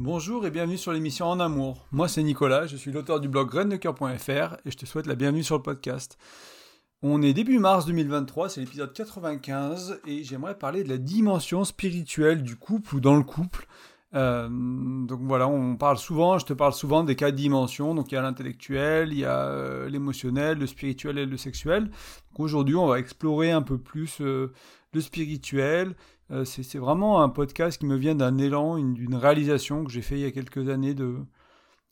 Bonjour et bienvenue sur l'émission En Amour. Moi c'est Nicolas, je suis l'auteur du blog graindecoeur.fr et je te souhaite la bienvenue sur le podcast. On est début mars 2023, c'est l'épisode 95 et j'aimerais parler de la dimension spirituelle du couple ou dans le couple. Euh, donc voilà, on parle souvent, je te parle souvent des quatre dimensions. Donc il y a l'intellectuel, il y a euh, l'émotionnel, le spirituel et le sexuel. Aujourd'hui, on va explorer un peu plus euh, le spirituel. C'est vraiment un podcast qui me vient d'un élan, d'une réalisation que j'ai fait il y a quelques années de,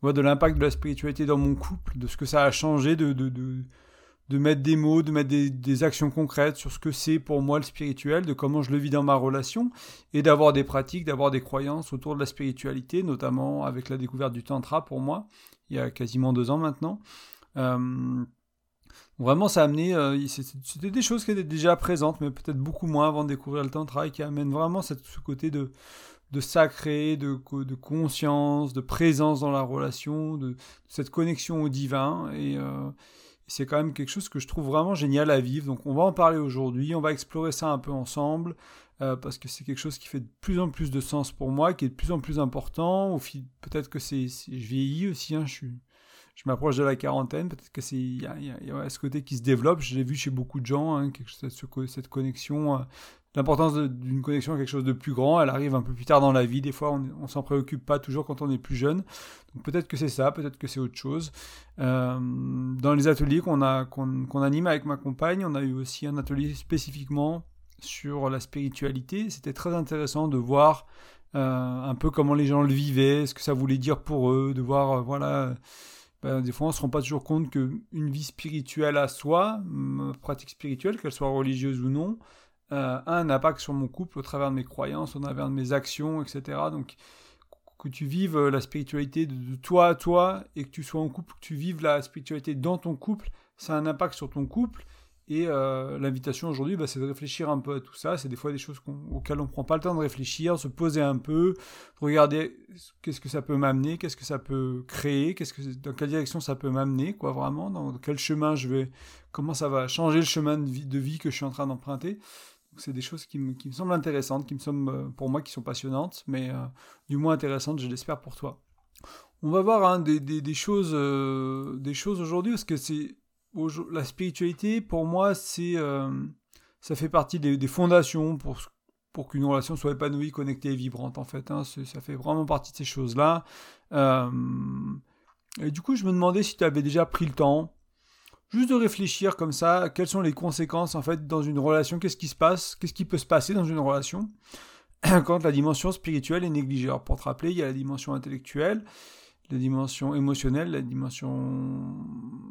de l'impact de la spiritualité dans mon couple, de ce que ça a changé de mettre des mots, de mettre des, actions concrètes sur ce que c'est pour moi le spirituel, de comment je le vis dans ma relation, et d'avoir des pratiques, d'avoir des croyances autour de la spiritualité, notamment avec la découverte du tantra pour moi, il y a quasiment deux ans maintenant. Euh, vraiment, ça a amené, euh, c'était des choses qui étaient déjà présentes, mais peut-être beaucoup moins avant de découvrir le tantra, et qui amènent vraiment ce côté de, de sacré, de, de, conscience, de présence dans la relation, de, cette connexion au divin, et... Euh, c'est quand même quelque chose que je trouve vraiment génial à vivre. Donc on va en parler aujourd'hui, on va explorer ça un peu ensemble, euh, parce que c'est quelque chose qui fait de plus en plus de sens pour moi, qui est de plus en plus important. Peut-être que c'est, je vieillis aussi, hein, je, suis, je m'approche de la quarantaine, peut-être que c'est il y a, ce côté qui se développe. Je l'ai vu chez beaucoup de gens, hein, cette connexion, euh, l'importance d'une connexion à quelque chose de plus grand, elle arrive un peu plus tard dans la vie. Des fois, on, ne s'en préoccupe pas toujours quand on est plus jeune. Donc peut-être que c'est ça, peut-être que c'est autre chose. Euh, dans les ateliers qu'on a qu'on anime avec ma compagne, on a eu aussi un atelier spécifiquement sur la spiritualité. C'était très intéressant de voir euh, un peu comment les gens le vivaient, ce que ça voulait dire pour eux, de voir voilà. Ben, des fois, on ne se rend pas toujours compte qu'une vie spirituelle à soi, pratique spirituelle, qu'elle soit religieuse ou non, euh, un impact sur mon couple au travers de mes croyances, au travers de mes actions, etc. Donc, que tu vives la spiritualité de, toi à toi et que tu sois en couple, que tu vives la spiritualité dans ton couple, ça a un impact sur ton couple. Et euh, l'invitation aujourd'hui, bah, c'est de réfléchir un peu à tout ça. C'est des fois des choses auxquelles on ne prend pas le temps de réfléchir, se poser un peu, regarder qu'est-ce que ça peut m'amener, qu'est-ce que ça peut créer, dans quelle direction ça peut m'amener, quoi, vraiment, dans quel chemin je vais, comment ça va changer le chemin de vie, que je suis en train d'emprunter c'est des choses qui me, semblent intéressantes, qui me semblent euh, pour moi qui sont passionnantes, mais euh, du moins intéressantes, je l'espère pour toi. On va voir hein, des, choses, des choses aujourd'hui parce que c'est la spiritualité pour moi c'est ça fait partie des, fondations pour pour qu'une relation soit épanouie, connectée et vibrante en fait. Hein, ça fait vraiment partie de ces choses là. et du coup je me demandais si tu avais déjà pris le temps juste de réfléchir comme ça, quelles sont les conséquences en fait dans une relation, qu'est-ce qui se passe, qu'est-ce qui peut se passer dans une relation quand la dimension spirituelle est négligée. Pour te rappeler, il y a la dimension intellectuelle, la dimension émotionnelle, la dimension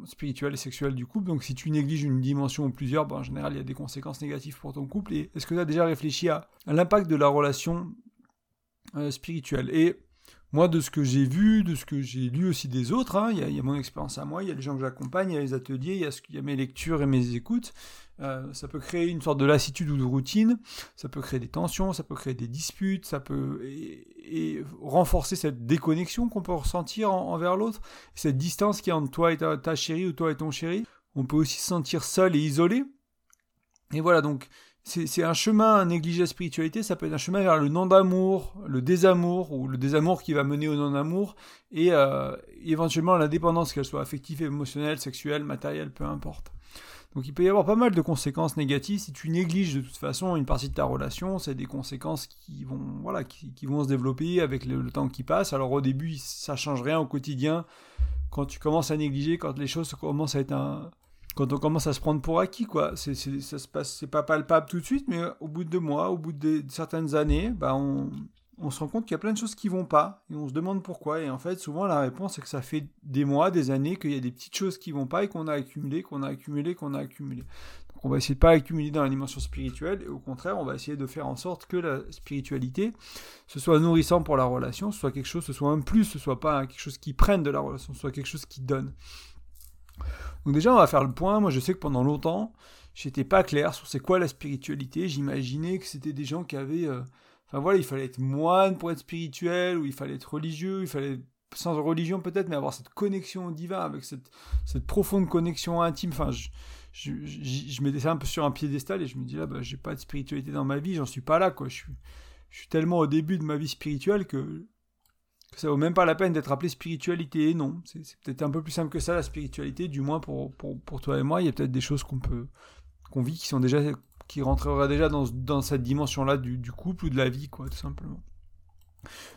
spirituelle et sexuelle du couple. Donc si tu négliges une dimension ou plusieurs, ben, en général il y a des conséquences négatives pour ton couple. Et est-ce que tu as déjà réfléchi à, l'impact de la relation euh, spirituelle? Moi, de ce que j'ai vu, de ce que j'ai lu aussi des autres, hein, il y, a mon expérience à moi, il y a les gens que j'accompagne, il y a les ateliers, il y, a mes lectures et mes écoutes. Euh, ça peut créer une sorte de lassitude ou de routine, ça peut créer des tensions, ça peut créer des disputes, ça peut renforcer cette déconnexion qu'on peut ressentir envers l'autre, cette distance qui est entre toi et ta, ta chérie ou toi et ton chéri. On peut aussi se sentir seul et isolé. Et voilà, donc c'est un chemin à négliger la spiritualité, ça peut être un chemin vers le non-d'amour, le désamour, ou le désamour qui va mener au non-amour, et euh, éventuellement l'indépendance, qu'elle soit affective, émotionnelle, sexuelle, matérielle, peu importe. Donc il peut y avoir pas mal de conséquences négatives si tu négliges de toute façon une partie de ta relation, c'est des conséquences qui vont, voilà, qui, vont se développer avec le, le, temps qui passe. Alors au début, ça change rien au quotidien. Quand tu commences à négliger, quand les choses commencent à être un, quand on commence à se prendre pour acquis, quoi. C'est, ça se passe, c'est pas palpable tout de suite, mais au bout de deux mois, au bout de, certaines années, bah on, se rend compte qu'il y a plein de choses qui vont pas, et on se demande pourquoi. Et en fait, souvent, la réponse, c'est que ça fait des mois, des années, qu'il y a des petites choses qui vont pas et qu'on a accumulé, qu'on a accumulé, qu'on a accumulé. Donc, on va essayer de pas accumuler dans la dimension spirituelle, et au contraire, on va essayer de faire en sorte que la spiritualité, ce soit nourrissant pour la relation, ce soit quelque chose, ce soit un plus, ce soit pas quelque chose qui prenne de la relation, ce soit quelque chose qui donne. Donc déjà, on va faire le point. Moi, je sais que pendant longtemps, j'étais pas clair sur c'est quoi la spiritualité. J'imaginais que c'était des gens qui avaient... Euh, enfin voilà, il fallait être moine pour être spirituel, ou il fallait être religieux, il fallait sans religion peut-être, mais avoir cette connexion au divin, avec cette, cette profonde connexion intime. Enfin, je, je, je, mettais ça un peu sur un piédestal et je me dis là, bah, j'ai pas de spiritualité dans ma vie, j'en suis pas là, quoi. Je suis, je suis tellement au début de ma vie spirituelle que ça vaut même pas la peine d'être appelé spiritualité. Non, c'est peut-être un peu plus simple que ça la spiritualité, du moins pour, pour, pour toi et moi. Il y a peut-être des choses qu'on peut qu'on vit qui sont déjà qui rentreraient déjà dans, dans cette dimension-là du, couple ou de la vie, quoi, tout simplement.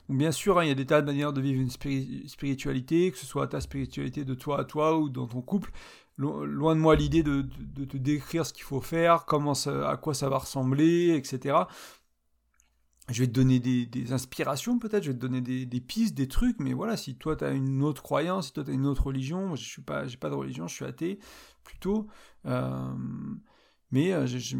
Donc bien sûr, hein, il y a des tas de manières de vivre une spiritualité, que ce soit ta spiritualité de toi à toi ou dans ton couple. Loin de moi l'idée de, de, te décrire ce qu'il faut faire, comment à quoi ça va ressembler, etc je vais te donner des, inspirations peut-être, je vais te donner des, pistes, des trucs, mais voilà, si toi tu as une autre croyance, si toi tu as une autre religion, moi je suis pas, j'ai pas de religion, je suis athée plutôt, euh, mais euh, je,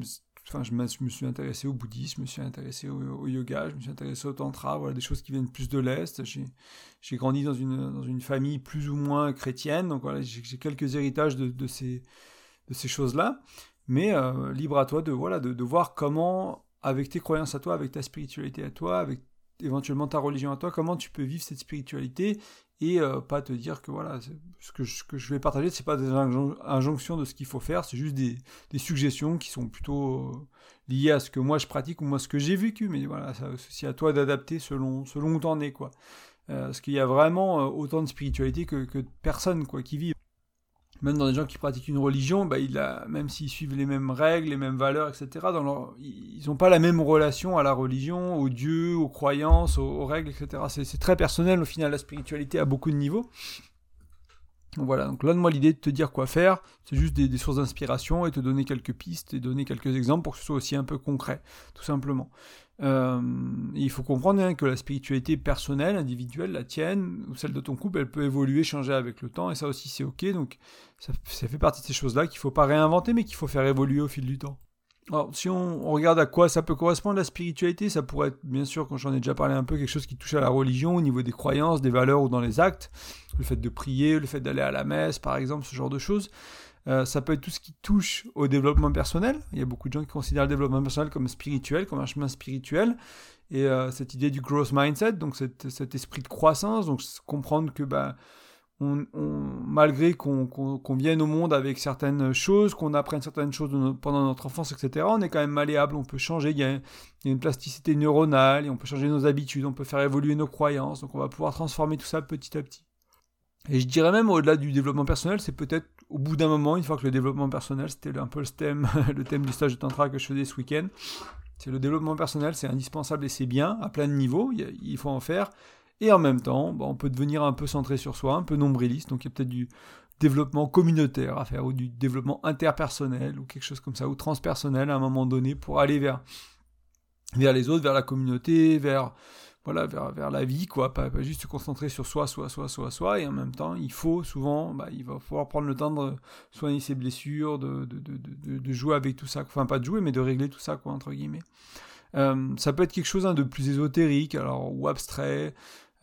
enfin, je, me suis intéressé au bouddhisme, je me suis intéressé au, yoga, je me suis intéressé au tantra, voilà, des choses qui viennent plus de l'Est, j'ai grandi dans une, dans une famille plus ou moins chrétienne, donc j'ai quelques héritages de, de ces, de ces choses-là, mais euh, libre à toi de, voilà, de, de voir comment avec tes croyances à toi, avec ta spiritualité à toi, avec éventuellement ta religion à toi, comment tu peux vivre cette spiritualité et euh, pas te dire que voilà, ce que, je, que je vais partager, c'est pas des injonctions de ce qu'il faut faire, c'est juste des, suggestions qui sont plutôt euh, liées à ce que moi je pratique ou moi ce que j'ai vécu, mais voilà, c'est à toi d'adapter selon, selon où t'en es, quoi. Euh, parce qu'il y a vraiment autant de spiritualité que, que de personnes, quoi, qui vivent même dans des gens qui pratiquent une religion, bah, il a, même s'ils suivent les mêmes règles, les mêmes valeurs, etc., ils n'ont pas la même relation à la religion, aux dieux, aux croyances, aux, règles, etc. C'est très personnel au final, la spiritualité à beaucoup de niveaux. Donc voilà, donc là de moi l'idée de te dire quoi faire, c'est juste des, sources d'inspiration et te donner quelques pistes et donner quelques exemples pour que ce soit aussi un peu concret, tout simplement. Euh, il faut comprendre hein, que la spiritualité personnelle, individuelle, la tienne ou celle de ton couple, elle peut évoluer, changer avec le temps et ça aussi c'est ok. Donc ça, fait partie de ces choses-là qu'il faut pas réinventer mais qu'il faut faire évoluer au fil du temps. Alors, si on, regarde à quoi ça peut correspondre la spiritualité, ça pourrait être, bien sûr, quand j'en ai déjà parlé un peu, quelque chose qui touche à la religion, au niveau des croyances, des valeurs ou dans les actes. Le fait de prier, le fait d'aller à la messe, par exemple, ce genre de choses. Euh, ça peut être tout ce qui touche au développement personnel. Il y a beaucoup de gens qui considèrent le développement personnel comme spirituel, comme un chemin spirituel. Et euh, cette idée du growth mindset, donc cet, esprit de croissance, donc comprendre que bah, malgré qu'on vienne au monde avec certaines choses, qu'on apprenne certaines choses pendant notre enfance, etc., on est quand même malléable, on peut changer, il y, a, une plasticité neuronale, et on peut changer nos habitudes, on peut faire évoluer nos croyances, donc on va pouvoir transformer tout ça petit à petit. Et je dirais même au-delà du développement personnel, c'est peut-être au bout d'un moment, une fois que le développement personnel, c'était un peu le thème, le thème du stage de tantra que je faisais ce week-end, c'est le développement personnel, c'est indispensable et c'est bien, à plein de niveaux, il faut en faire, et en même temps, on peut devenir un peu centré sur soi, un peu nombriliste. Donc il y a peut-être du développement communautaire à faire, ou du développement interpersonnel, ou quelque chose comme ça, ou transpersonnel à un moment donné, pour aller vers, vers les autres, vers la communauté, vers, voilà, vers, vers la vie, quoi. Pas, juste se concentrer sur soi, soi, soi, soi, soi. Et en même temps, il faut souvent, bah, il va falloir prendre le temps de soigner ses blessures, de, de, de, de, jouer avec tout ça. Enfin, pas de jouer, mais de régler tout ça, quoi, entre guillemets. Euh, ça peut être quelque chose hein, de plus ésotérique, alors, ou abstrait.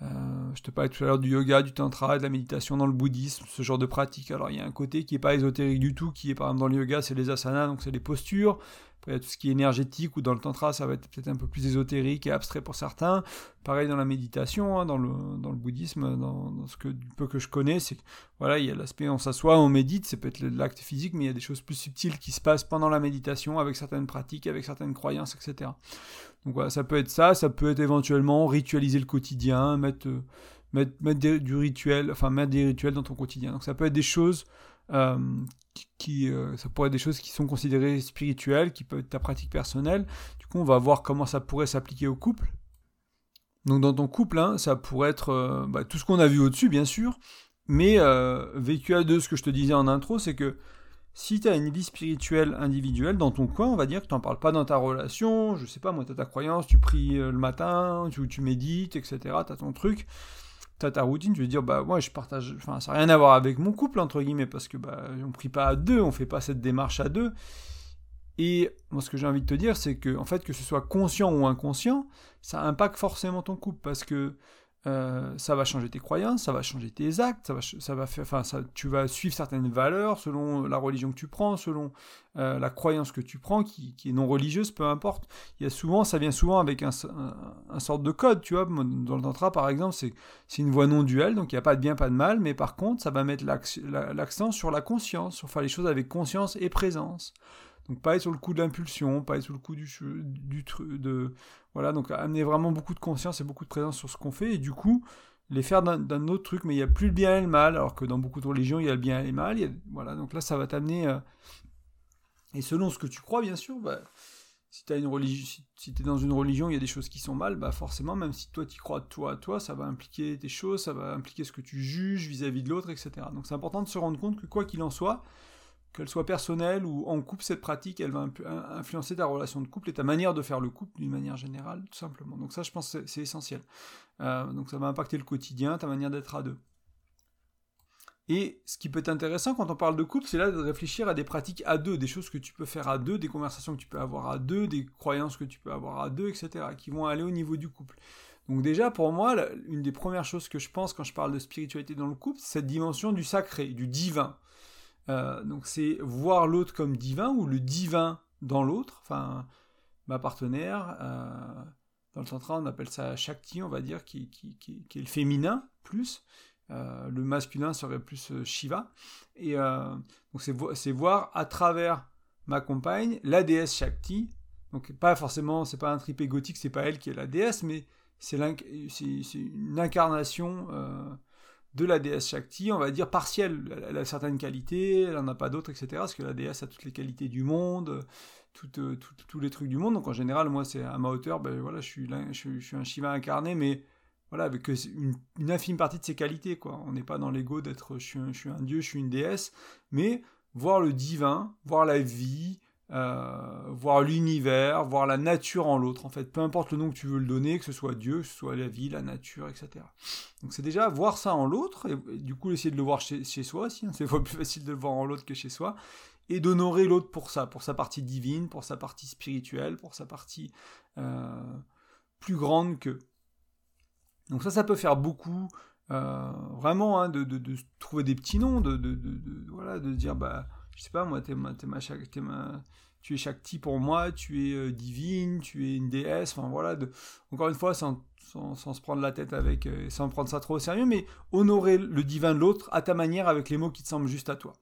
Euh, je te parlais tout à l'heure du yoga, du tantra, de la méditation dans le bouddhisme, ce genre de pratique. Alors il y a un côté qui n'est pas ésotérique du tout, qui est par exemple dans le yoga, c'est les asanas, donc c'est les postures. Tout ce qui est énergétique, ou dans le tantra, ça va être peut-être un peu plus ésotérique et abstrait pour certains. Pareil dans la méditation, hein, dans, le, dans le bouddhisme, dans, ce que, peu que je connais, c'est voilà, il y a l'aspect on s'assoit, on médite, c'est peut-être l'acte physique, mais il y a des choses plus subtiles qui se passent pendant la méditation, avec certaines pratiques, avec certaines croyances, etc. Donc voilà, ça peut être ça, ça peut être éventuellement ritualiser le quotidien, mettre, euh, mettre, mettre du rituel, enfin mettre des rituels dans ton quotidien. Donc ça peut être des choses euh, qui, euh, ça pourrait être des choses qui sont considérées spirituelles, qui peuvent être ta pratique personnelle. Du coup, on va voir comment ça pourrait s'appliquer au couple. Donc dans ton couple, hein, ça pourrait être bah, tout ce qu'on a vu au-dessus, bien sûr, mais vécu à deux, ce que je te disais en intro, c'est que si tu as une vie spirituelle individuelle dans ton coin, on va dire que tu n'en parles pas dans ta relation, je sais pas, moi, tu as ta croyance, tu pries euh, le matin, tu, tu médites, etc., tu as ton truc, tu as ta routine, tu veux dire, bah, moi, je partage, enfin, ça n'a rien à voir avec mon couple, entre guillemets, parce que, bah, on prie pas à deux, on fait pas cette démarche à deux. Et moi, ce que j'ai envie de te dire, c'est que, en fait, que ce soit conscient ou inconscient, ça impacte forcément ton couple, parce que euh, ça va changer tes croyances, ça va changer tes actes, ça va, ça va faire, enfin, tu vas suivre certaines valeurs selon la religion que tu prends, selon euh, la croyance que tu prends, qui, est non religieuse, peu importe. Il y a souvent, ça vient souvent avec un, un, sorte de code, tu vois. Dans le tantra, par exemple, c'est, c'est une voie non duelle, donc il n'y a pas de bien, pas de mal, mais par contre, ça va mettre l'accent sur la conscience, sur faire les choses avec conscience et présence. Donc pas être sur le coup de l'impulsion, pas être sur le coup du, du de voilà, donc amener vraiment beaucoup de conscience et beaucoup de présence sur ce qu'on fait et du coup les faire d'un autre truc, mais il n'y a plus le bien et le mal, alors que dans beaucoup de religions, il y a le bien et le mal. voilà, donc là, ça va t'amener. Euh, et selon ce que tu crois, bien sûr, bah, si tu es dans une religion, il y a des choses qui sont mal, bah forcément, même si toi tu crois toi à toi, ça va impliquer tes choses, ça va impliquer ce que tu juges vis-à-vis de l'autre, etc. Donc c'est important de se rendre compte que quoi qu'il en soit, qu'elle soit personnelle ou en couple, cette pratique, elle va influencer ta relation de couple et ta manière de faire le couple d'une manière générale, tout simplement. Donc ça, je pense c'est essentiel. Euh, donc ça va impacter le quotidien, ta manière d'être à deux. Et ce qui peut être intéressant quand on parle de couple, c'est là de réfléchir à des pratiques à deux, des choses que tu peux faire à deux, des conversations que tu peux avoir à deux, des croyances que tu peux avoir à deux, etc., qui vont aller au niveau du couple. Donc déjà, pour moi, une des premières choses que je pense quand je parle de spiritualité dans le couple, c'est cette dimension du sacré, du divin. Euh, donc c'est voir l'autre comme divin ou le divin dans l'autre. Enfin, ma partenaire, euh, dans le tantra, on appelle ça Shakti, on va dire, qui, est le féminin plus. Euh, le masculin serait plus Shiva. Et donc c'est voir à travers ma compagne la déesse Shakti. Donc pas forcément, c'est pas un trip égotique, c'est pas elle qui est la déesse, mais c'est une incarnation de la déesse Shakti, on va dire partielle. Elle a certaines qualités, elle n'en a pas d'autres, etc. Parce que la déesse a toutes les qualités du monde, euh, tous les trucs du monde. Donc en général, moi, c'est à ma hauteur, ben voilà, je suis, un Shiva incarné, mais voilà, avec une, une infime partie de ses qualités, quoi. On n'est pas dans l'ego d'être, je suis un dieu, je suis une déesse, mais voir le divin, voir la vie, euh, voir l'univers, voir la nature en l'autre, en fait, peu importe le nom que tu veux le donner, que ce soit Dieu, que ce soit la vie, la nature, etc. Donc c'est déjà voir ça en l'autre, et, du coup essayer de le voir chez, soi aussi, hein. c'est plus facile de le voir en l'autre que chez soi, et d'honorer l'autre pour ça, pour sa partie divine, pour sa partie spirituelle, pour sa partie euh, plus grande que. Donc ça, ça peut faire beaucoup, euh, vraiment, hein, de, de, trouver des petits noms, de, de, voilà, de dire, bah je sais pas, moi, t'es ma, ma, ma, tu es Shakti pour moi, tu es euh, divine, tu es une déesse, enfin voilà, encore une fois, sans, sans, se prendre la tête avec, euh, sans prendre ça trop au sérieux, mais honorer le divin de l'autre à ta manière avec les mots qui te semblent juste à toi.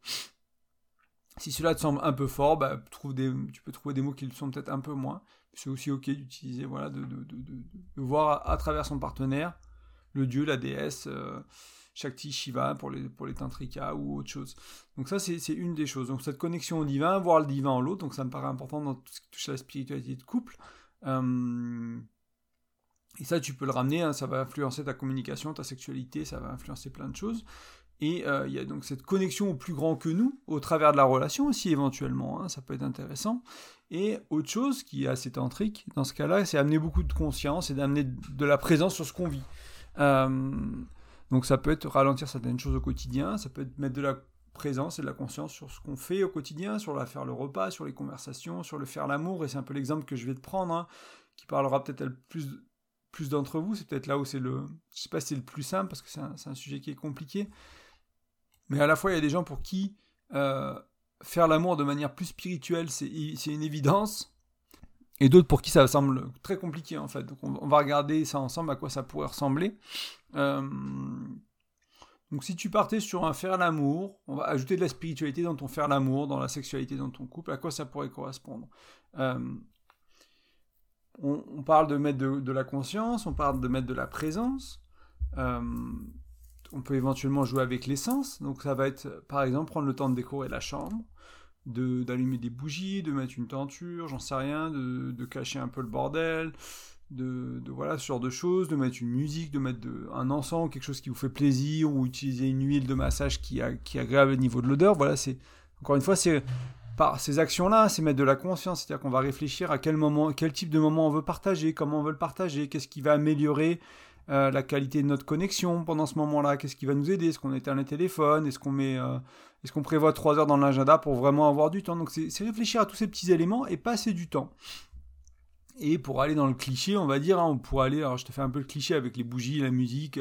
Si cela te semble un peu fort, bah, trouve des, tu peux trouver des mots qui le sont peut-être un peu moins. C'est aussi ok d'utiliser, voilà, de, de, de, de, voir à, travers son partenaire le dieu, la déesse. Euh, Shakti Shiva pour les, pour les Tantrika ou autre chose. Donc ça, c'est une des choses. Donc cette connexion au divin, voir le divin en l'autre, donc ça me paraît important dans tout ce qui touche à la spiritualité de couple. Euh, et ça, tu peux le ramener, hein, ça va influencer ta communication, ta sexualité, ça va influencer plein de choses. Et euh, il y a donc cette connexion au plus grand que nous, au travers de la relation aussi éventuellement, hein, ça peut être intéressant. Et autre chose qui est assez tantrique dans ce cas-là, c'est amener beaucoup de conscience et d'amener de la présence sur ce qu'on vit. Euh, donc ça peut être ralentir certaines choses au quotidien, ça peut être mettre de la présence et de la conscience sur ce qu'on fait au quotidien, sur la faire le repas, sur les conversations, sur le faire l'amour, et c'est un peu l'exemple que je vais te prendre, hein, qui parlera peut-être plus, plus d'entre vous, c'est peut-être là où c'est le... Je sais pas si c'est le plus simple, parce que c'est un, sujet qui est compliqué, mais à la fois il y a des gens pour qui euh, faire l'amour de manière plus spirituelle, c'est une évidence, et d'autres pour qui ça semble très compliqué en fait. Donc on, va regarder ça ensemble, à quoi ça pourrait ressembler. Euh, donc si tu partais sur un faire l'amour, on va ajouter de la spiritualité dans ton faire l'amour, dans la sexualité dans ton couple, à quoi ça pourrait correspondre? Euh, on, parle de mettre de, la conscience, on parle de mettre de la présence. Euh, on peut éventuellement jouer avec l'essence, donc ça va être par exemple prendre le temps de décorer la chambre, d'allumer des bougies, de mettre une tenture, j'en sais rien, de, de, cacher un peu le bordel, de, de, voilà ce genre de choses, de mettre une musique, de mettre un encens, quelque chose qui vous fait plaisir, ou utiliser une huile de massage qui, a, qui agréable au niveau de l'odeur. Voilà, c'est encore une fois, c'est par ces actions-là, c'est mettre de la conscience, c'est-à-dire qu'on va réfléchir à quel moment, quel type de moment on veut partager, comment on veut le partager, qu'est-ce qui va améliorer euh, la qualité de notre connexion pendant ce moment-là, qu'est-ce qui va nous aider, est-ce qu'on éteint les téléphones, est-ce qu'on met, euh, est-ce qu'on prévoit trois heures dans l'agenda pour vraiment avoir du temps? Donc c'est réfléchir à tous ces petits éléments et passer du temps. Et pour aller dans le cliché, on va dire, hein, on pourrait aller, alors je te fais un peu le cliché avec les bougies, la musique,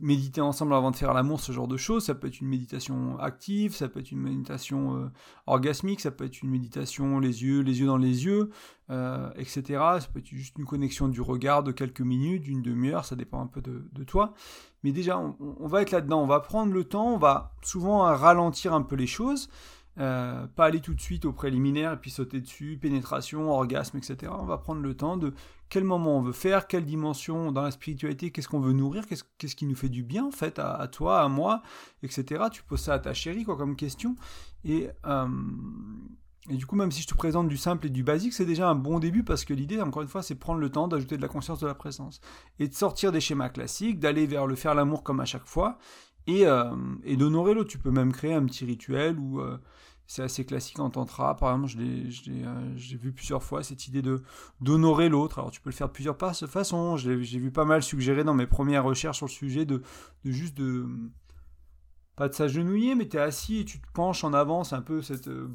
méditer ensemble avant de faire l'amour, ce genre de choses. Ça peut être une méditation active, ça peut être une méditation euh, orgasmique, ça peut être une méditation les yeux, les yeux dans les yeux, euh, etc. Ça peut être juste une connexion du regard de quelques minutes, d'une demi-heure, ça dépend un peu de, toi. Mais déjà, on, va être là-dedans, on va prendre le temps, on va souvent ralentir un peu les choses. Euh, pas aller tout de suite au préliminaire et puis sauter dessus, pénétration, orgasme, etc. On va prendre le temps de quel moment on veut faire, quelle dimension dans la spiritualité, qu'est-ce qu'on veut nourrir, qu'est-ce, qui nous fait du bien en fait à, toi, à moi, etc. Tu poses ça à ta chérie quoi comme question. Et, euh, et du coup, même si je te présente du simple et du basique, c'est déjà un bon début parce que l'idée, encore une fois, c'est prendre le temps d'ajouter de la conscience de la présence et de sortir des schémas classiques, d'aller vers le faire l'amour comme à chaque fois et, euh, et d'honorer l'autre. Tu peux même créer un petit rituel où euh, c'est assez classique en tantra. Par exemple, je l'ai euh, vu plusieurs fois cette idée d'honorer l'autre. Alors tu peux le faire de plusieurs façons. J'ai vu pas mal suggérer dans mes premières recherches sur le sujet de, de juste de pas de s'agenouiller, mais tu es assis et tu te penches en avant, c'est un peu cette euh,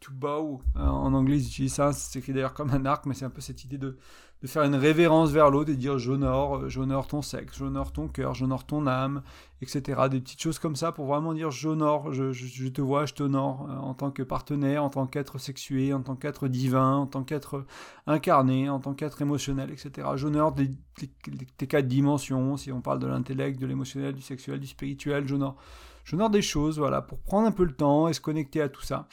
to bow, euh, en anglais ils utilisent ça, c'est écrit d'ailleurs comme un arc, mais c'est un peu cette idée de, de faire une révérence vers l'autre et dire j'honore, euh, j'honore ton sexe, j'honore ton cœur, j'honore ton âme, etc. Des petites choses comme ça pour vraiment dire j'honore, je, je, te vois, je t'honore en tant que partenaire, en tant qu'être sexué, en tant qu'être divin, en tant qu'être incarné, en tant qu'être émotionnel, etc. J'honore tes quatre dimensions, si on parle de l'intellect, de l'émotionnel, du sexuel, du spirituel, j'honore J'honore des choses, voilà, pour prendre un peu le temps et se connecter à tout ça.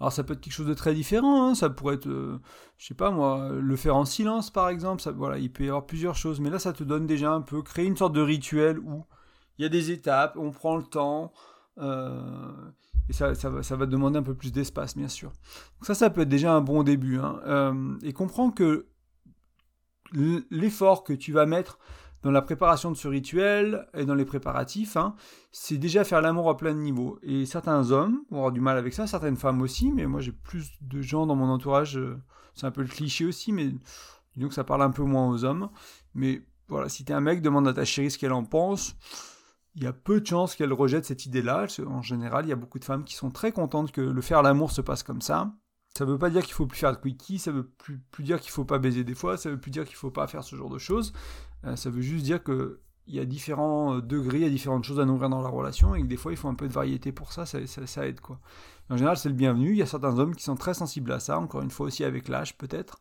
Alors ça peut être quelque chose de très différent, hein. ça pourrait être, euh, je sais pas moi, le faire en silence par exemple, voilà, il peut y avoir plusieurs choses, mais là ça te donne déjà un peu, créer une sorte de rituel où il y a des étapes, on prend le temps, euh, et ça, ça, va, ça, va, demander un peu plus d'espace bien sûr. Donc ça, ça peut être déjà un bon début, hein. euh, et comprends que l'effort que tu vas mettre dans la préparation de ce rituel et dans les préparatifs, hein, c'est déjà faire l'amour à plein de niveaux. Et certains hommes vont avoir du mal avec ça, certaines femmes aussi, mais moi j'ai plus de gens dans mon entourage, euh, c'est un peu le cliché aussi, mais disons que ça parle un peu moins aux hommes. Mais voilà, si t'es un mec, demande à ta chérie ce qu'elle en pense. Il y a peu de chances qu'elle rejette cette idée-là. En général, il y a beaucoup de femmes qui sont très contentes que le faire l'amour se passe comme ça. Ça veut pas dire qu'il faut plus faire de quickie, ça veut plus, dire qu'il faut pas baiser des fois, ça veut plus dire qu'il faut pas faire ce genre de choses. Euh, ça veut juste dire que il y a différents euh, degrés, il y a différentes choses à nourrir dans la relation et que des fois il faut un peu de variété pour ça, ça, aide quoi. En général, c'est le bienvenu. Il y a certains hommes qui sont très sensibles à ça, encore une fois aussi avec l'âge peut-être,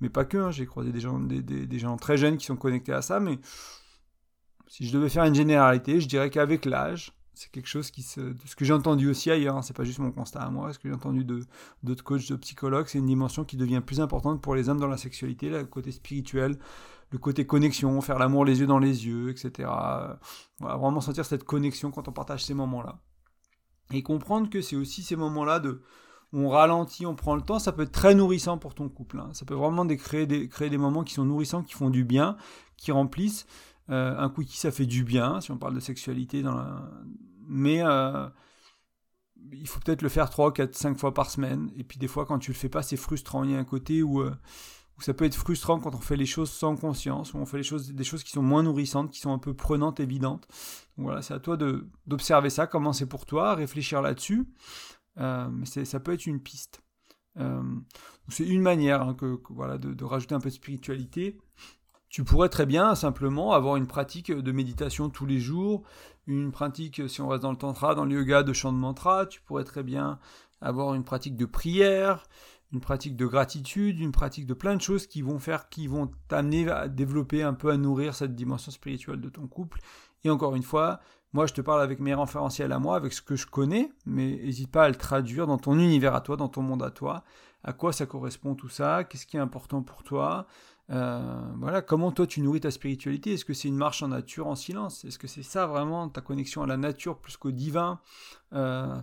mais pas que. Hein. J'ai croisé des gens, des, gens très jeunes qui sont connectés à ça, mais si je devais faire une généralité, je dirais qu'avec l'âge, c'est quelque chose qui se, ce que j'ai entendu aussi ailleurs, hein, c'est pas juste mon constat à moi, ce que j'ai entendu de d'autres coachs, de psychologues, c'est une dimension qui devient plus importante pour les hommes dans la sexualité, le côté spirituel, le côté connexion, faire l'amour les yeux dans les yeux, etc. Voilà, vraiment sentir cette connexion quand on partage ces moments-là. Et comprendre que c'est aussi ces moments-là de on ralentit, on prend le temps, ça peut être très nourrissant pour ton couple. Hein. Ça peut vraiment créer des, moments qui sont nourrissants, qui font du bien, qui remplissent. Euh, un quickie, ça fait du bien, si on parle de sexualité. Dans Mais euh, il faut peut-être le faire 3, 4, 5 fois par semaine. Et puis des fois, quand tu le fais pas, c'est frustrant. Il y a un côté où, euh, où, ça peut être frustrant quand on fait les choses sans conscience, où on fait des choses qui sont moins nourrissantes, qui sont un peu prenantes, évidentes. Donc voilà, c'est à toi d'observer ça, comment c'est pour toi, réfléchir là-dessus. mais ça peut être une piste. c'est une manière hein, que, voilà, de, rajouter un peu de spiritualité. Tu pourrais très bien simplement avoir une pratique de méditation tous les jours, une pratique, si on reste dans le tantra, dans le yoga, de chant de mantra. Tu pourrais très bien avoir une pratique de prière, une pratique de gratitude, une pratique de plein de choses qui vont faire, qui vont t'amener à développer un peu, à nourrir cette dimension spirituelle de ton couple. Et encore une fois, moi je te parle avec mes référentiels à moi, avec ce que je connais, mais n'hésite pas à le traduire dans ton univers à toi, dans ton monde à toi. À quoi ça correspond tout ça? Qu'est-ce qui est important pour toi? Euh, voilà, comment toi tu nourris ta spiritualité? Est-ce que c'est une marche en nature, en silence? Est-ce que c'est ça vraiment ta connexion à la nature plus qu'au divin? Euh,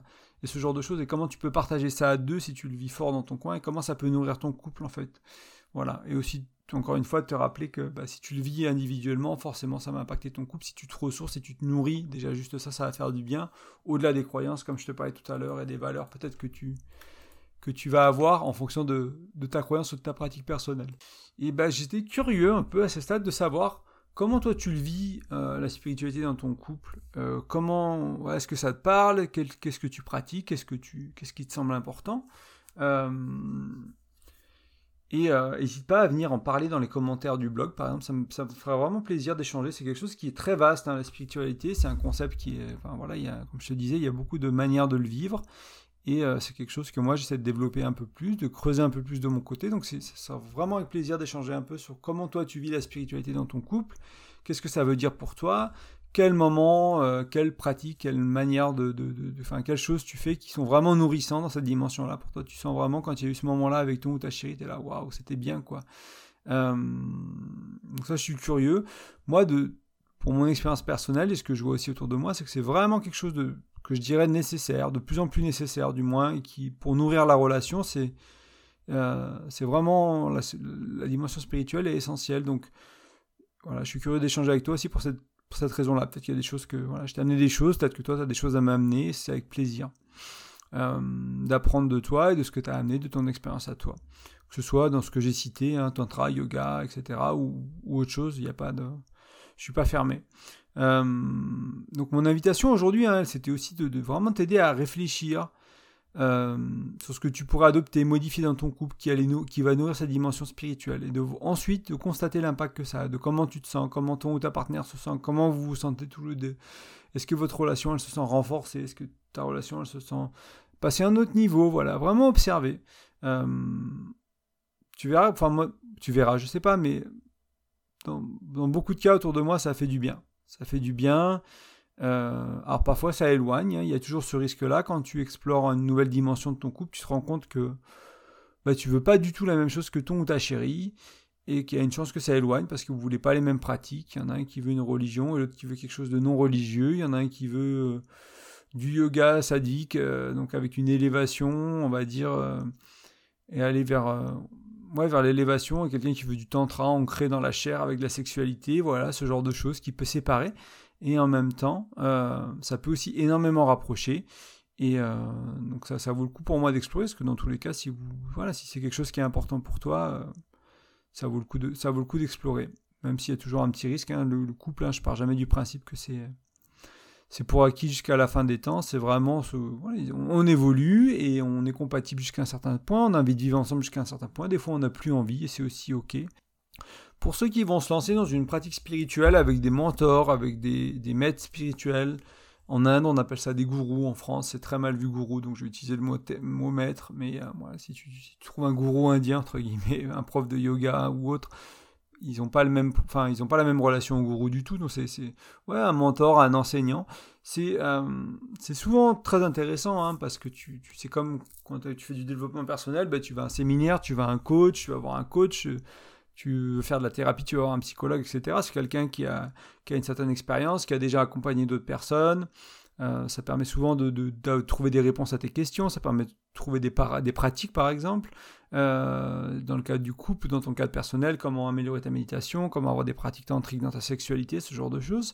Et ce genre de choses. Et comment tu peux partager ça à deux si tu le vis fort dans ton coin Et comment ça peut nourrir ton couple en fait Voilà. Et aussi, encore une fois, te rappeler que bah, si tu le vis individuellement, forcément ça va impacter ton couple. Si tu te ressources et tu te nourris, déjà juste ça, ça va faire du bien. Au-delà des croyances, comme je te parlais tout à l'heure, et des valeurs peut-être que tu que tu vas avoir en fonction de, ta croyance ou de ta pratique personnelle. Et ben j'étais curieux un peu à ce stade de savoir comment toi tu le vis, euh, la spiritualité dans ton couple, euh, comment est-ce que ça te parle, qu'est-ce que tu pratiques, qu'est-ce, que qui te semble important? Euh, et n'hésite pas à venir en parler dans les commentaires du blog, par exemple, ça me, ferait vraiment plaisir d'échanger. C'est quelque chose qui est très vaste, hein, la spiritualité. C'est un concept qui est, voilà, comme je te disais, il y a beaucoup de manières de le vivre. Et euh, c'est quelque chose que moi j'essaie de développer un peu plus, de creuser un peu plus de mon côté. Donc ça vraiment avec plaisir d'échanger un peu sur comment toi tu vis la spiritualité dans ton couple, qu'est-ce que ça veut dire pour toi, quel moment, euh, quelle pratique, quelle manière de, enfin quelles choses tu fais qui sont vraiment nourrissantes dans cette dimension-là? Pour toi, tu sens vraiment quand il y a eu ce moment-là avec ton ou ta chérie, t'es là, waouh, c'était bien quoi. donc ça, je suis curieux. Moi, de, pour mon expérience personnelle et ce que je vois aussi autour de moi, c'est que c'est vraiment quelque chose de, que je dirais nécessaire, de plus en plus nécessaire du moins, et qui, pour nourrir la relation, c'est euh, vraiment la, dimension spirituelle est essentielle. Donc voilà, je suis curieux d'échanger avec toi aussi pour cette, cette raison-là. Peut-être qu'il y a des choses que voilà, je t'ai amené des choses, peut-être que toi tu as des choses à m'amener, c'est avec plaisir. Euh, d'apprendre de toi et de ce que tu as amené, de ton expérience à toi. Que ce soit dans ce que j'ai cité, hein, tantra, yoga, etc., ou, ou autre chose, il n'y a pas de, je suis pas fermé. Euh, donc mon invitation aujourd'hui, hein, c'était aussi de, vraiment t'aider à réfléchir euh, sur ce que tu pourrais adopter, modifier dans ton couple qui, qui va nourrir sa dimension spirituelle, et de, ensuite de constater l'impact que ça a, de comment tu te sens, comment ton ou ta partenaire se sent, comment vous vous sentez tous les deux. Est-ce que votre relation elle se sent renforcée, est-ce que ta relation elle se sent passer à un autre niveau, voilà, vraiment observer. Euh, tu verras, enfin moi, tu verras, je sais pas, mais dans, beaucoup de cas autour de moi, ça fait du bien. Ça fait du bien. Euh, alors parfois ça éloigne, hein. il y a toujours ce risque-là. Quand tu explores une nouvelle dimension de ton couple, tu te rends compte que bah, tu veux pas du tout la même chose que ton ou ta chérie et qu'il y a une chance que ça éloigne parce que vous voulez pas les mêmes pratiques. Il y en a un qui veut une religion et l'autre qui veut quelque chose de non religieux. Il y en a un qui veut euh, du yoga sadique, euh, donc avec une élévation, on va dire, et aller vers ouais, vers l'élévation, quelqu'un qui veut du tantra ancré dans la chair avec la sexualité, voilà, ce genre de choses qui peut séparer. Et en même temps, euh, ça peut aussi énormément rapprocher. Et euh, donc ça, ça vaut le coup pour moi d'explorer, parce que dans tous les cas, si voilà, si c'est quelque chose qui est important pour toi, euh, ça vaut le coup de, ça vaut le coup d'explorer. Même s'il y a toujours un petit risque, hein, le, couple, hein, je pars jamais du principe que c'est c'est pour acquis jusqu'à la fin des temps. C'est vraiment, on évolue et on est compatible jusqu'à un certain point. On a envie de vivre ensemble jusqu'à un certain point. Des fois, on n'a plus envie et c'est aussi ok. Pour ceux qui vont se lancer dans une pratique spirituelle avec des mentors, avec des, maîtres spirituels, en Inde, on appelle ça des gourous. En France, c'est très mal vu gourou, donc je vais utiliser le mot, maître. Mais euh, si, tu, si, tu, trouves un gourou indien, entre guillemets, un prof de yoga ou autre, ils n'ont pas le même, enfin ils ont pas la même relation au gourou du tout. Donc c'est, ouais un mentor, un enseignant. C'est, euh, c'est souvent très intéressant hein, parce que tu, c'est comme quand tu fais du développement personnel, bah, tu vas à un séminaire, tu vas à un coach, tu vas voir un coach. Tu veux faire de la thérapie, tu vas voir un psychologue, etc. C'est quelqu'un qui a, qui a une certaine expérience, qui a déjà accompagné d'autres personnes. Euh, ça permet souvent de, trouver des réponses à tes questions, ça permet de trouver des, pratiques par exemple. Euh, dans le cadre du couple, dans ton cadre personnel, comment améliorer ta méditation, comment avoir des pratiques tantriques dans ta sexualité, ce genre de choses.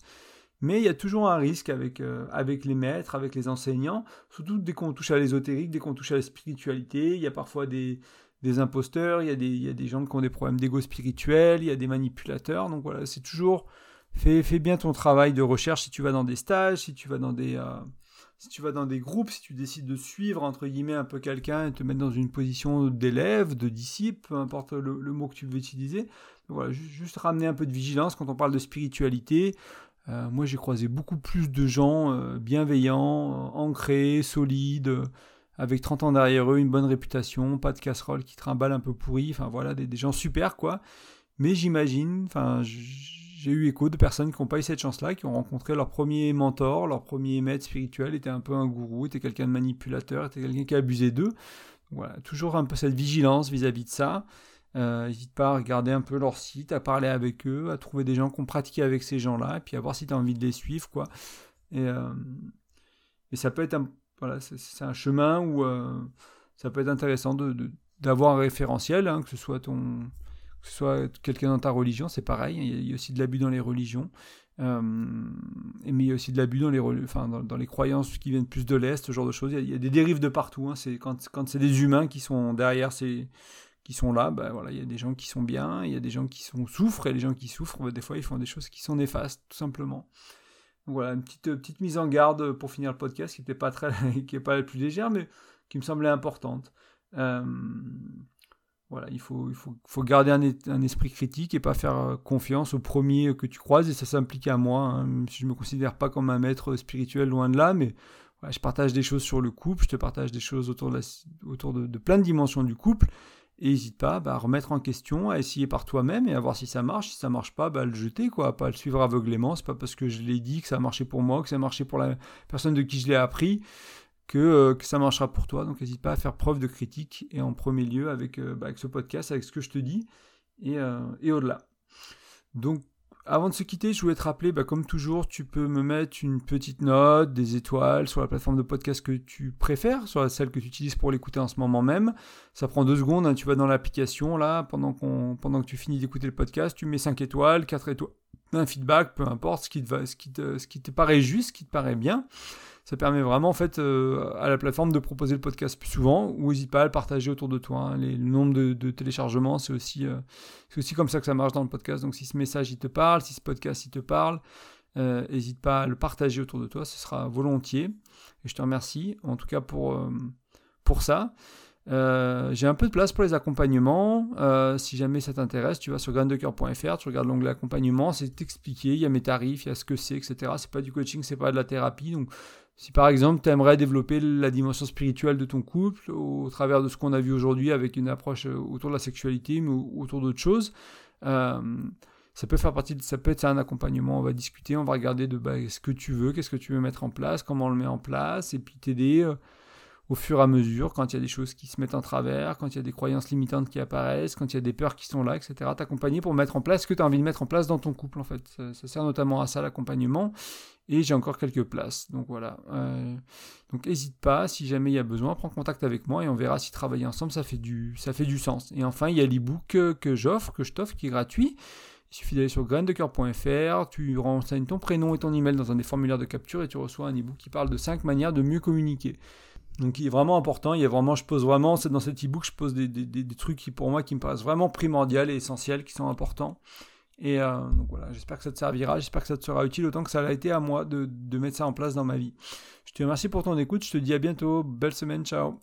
Mais il y a toujours un risque avec, euh, les maîtres, avec les enseignants, surtout dès qu'on touche à l'ésotérique, dès qu'on touche à la spiritualité, il y a parfois des, des imposteurs, il y, a des, il y a des gens qui ont des problèmes d'ego spirituel, il y a des manipulateurs, donc voilà, c'est toujours, fais, bien ton travail de recherche si tu vas dans des stages, si tu vas dans des... Euh, si tu vas dans des groupes, si tu décides de suivre entre guillemets un peu quelqu'un et te mettre dans une position d'élève, de disciple, peu importe le, mot que tu veux utiliser, voilà, juste, ramener un peu de vigilance quand on parle de spiritualité. Euh, moi, j'ai croisé beaucoup plus de gens euh, bienveillants, ancrés, solides, avec 30 ans derrière eux, une bonne réputation, pas de casserole qui trimballe un peu pourri, enfin voilà, des, des gens super quoi. Mais j'imagine, enfin, j'ai eu écho de personnes qui n'ont pas eu cette chance-là, qui ont rencontré leur premier mentor, leur premier maître spirituel, était un peu un gourou, était quelqu'un de manipulateur, était quelqu'un qui abusait d'eux. Voilà, toujours un peu cette vigilance vis-à-vis de ça. Euh, n'hésite pas à regarder un peu leur site, à parler avec eux, à trouver des gens qui ont pratiqué avec ces gens-là, et puis à voir si tu as envie de les suivre, quoi. Et, euh, ça peut être un, voilà, c'est un chemin où euh, ça peut être intéressant de, d'avoir un référentiel, hein, que ce soit ton, que ce soit quelqu'un dans ta religion, c'est pareil. Il y a aussi de l'abus dans les religions. Euh, mais il y a aussi de l'abus dans les, enfin, dans, les croyances qui viennent plus de l'Est, ce genre de choses. Il y a, des dérives de partout. Hein. Quand, c'est des humains qui sont derrière qui sont là, ben voilà, il y a des gens qui sont bien, il y a des gens qui souffrent, et les gens qui souffrent, ben des fois, ils font des choses qui sont néfastes, tout simplement. voilà, une petite, petite mise en garde pour finir le podcast, qui n'est pas, pas la plus légère, mais qui me semblait importante. Euh, voilà, il faut, il faut, faut garder un, un, esprit critique et pas faire euh, confiance au premier que tu croises, et ça s'implique à moi, hein, si je ne me considère pas comme un maître spirituel, loin de là, mais je partage des choses sur le couple, je te partage des choses autour de, autour de, plein de dimensions du couple, et n'hésite pas bah, à remettre en question, à essayer par toi-même et à voir si ça marche. Si ça marche pas, bah, le jeter, quoi, pas le suivre aveuglément. C'est pas parce que je l'ai dit que ça a marché pour moi, que ça a marché pour la personne de qui je l'ai appris. Euh, que, ça marchera pour toi. Donc n'hésite pas à faire preuve de critique et en premier lieu avec, euh, bah, ce podcast, avec ce que je te dis. et, et au-delà. Donc avant de se quitter, je voulais te rappeler, bah, comme toujours, tu peux me mettre une petite note, des étoiles sur la plateforme de podcast que tu préfères, sur celle que tu utilises pour l'écouter en ce moment même. Ça prend deux secondes, hein, tu vas dans l'application, là, pendant, que tu finis d'écouter le podcast, tu mets 5 étoiles, 4 étoiles, un feedback, peu importe, ce qui te, ce qui te, ce qui te paraît juste, ce qui te paraît bien ça permet vraiment en fait euh, à la plateforme de proposer le podcast plus souvent ou n'hésite pas à le partager autour de toi. Hein. le nombre de, téléchargements, c'est aussi, euh, aussi comme ça que ça marche dans le podcast. Donc si ce message il te parle, si ce podcast il te parle, n'hésite euh, pas à le partager autour de toi, ce sera volontiers. Et je te remercie en tout cas pour, pour ça. j'ai un peu de place pour les accompagnements. si jamais ça t'intéresse, tu vas sur graindecoeur.fr, tu regardes l'onglet accompagnement, c'est expliqué, il y a mes tarifs, il y a ce que c'est, etc. C'est pas du coaching, c'est pas de la thérapie. Donc si par exemple tu aimerais développer la dimension spirituelle de ton couple au travers de ce qu'on a vu aujourd'hui avec une approche euh, autour de la sexualité mais autour d'autres choses, euh, ça peut faire partie ça peut être un accompagnement. On va discuter, on va regarder de bah, ce que tu veux, qu'est-ce que tu veux mettre en place, comment on le met en place, et puis t'aider euh, au fur et à mesure quand il y a des choses qui se mettent en travers, quand il y a des croyances limitantes qui apparaissent, quand il y a des peurs qui sont là, etc. T'accompagner pour mettre en place ce que tu as envie de mettre en place dans ton couple en fait. ça sert notamment à ça l'accompagnement et j'ai encore quelques places. Donc voilà. Euh, donc n'hésite pas, si jamais il y a besoin, prends contact avec moi et on verra si travailler ensemble ça fait du, ça fait du sens. Et enfin, il y a l'ebook que, j'offre, que je t'offre, qui est gratuit. Il suffit d'aller sur graindecoeur.fr, tu renseignes ton prénom et ton email dans un des formulaires de capture et tu reçois un ebook qui parle de 5 manières de mieux communiquer. Donc il est vraiment important, il a vraiment, je pose vraiment, c'est dans cet ebook, je pose des, des, des, trucs qui pour moi qui me paraissent vraiment primordiaux et essentiels, qui sont importants. Et euh, donc voilà, j'espère que ça te servira, j'espère que ça te sera utile autant que ça l'a été à moi de, de mettre ça en place dans ma vie. Je te remercie pour ton écoute, je te dis à bientôt, belle semaine, ciao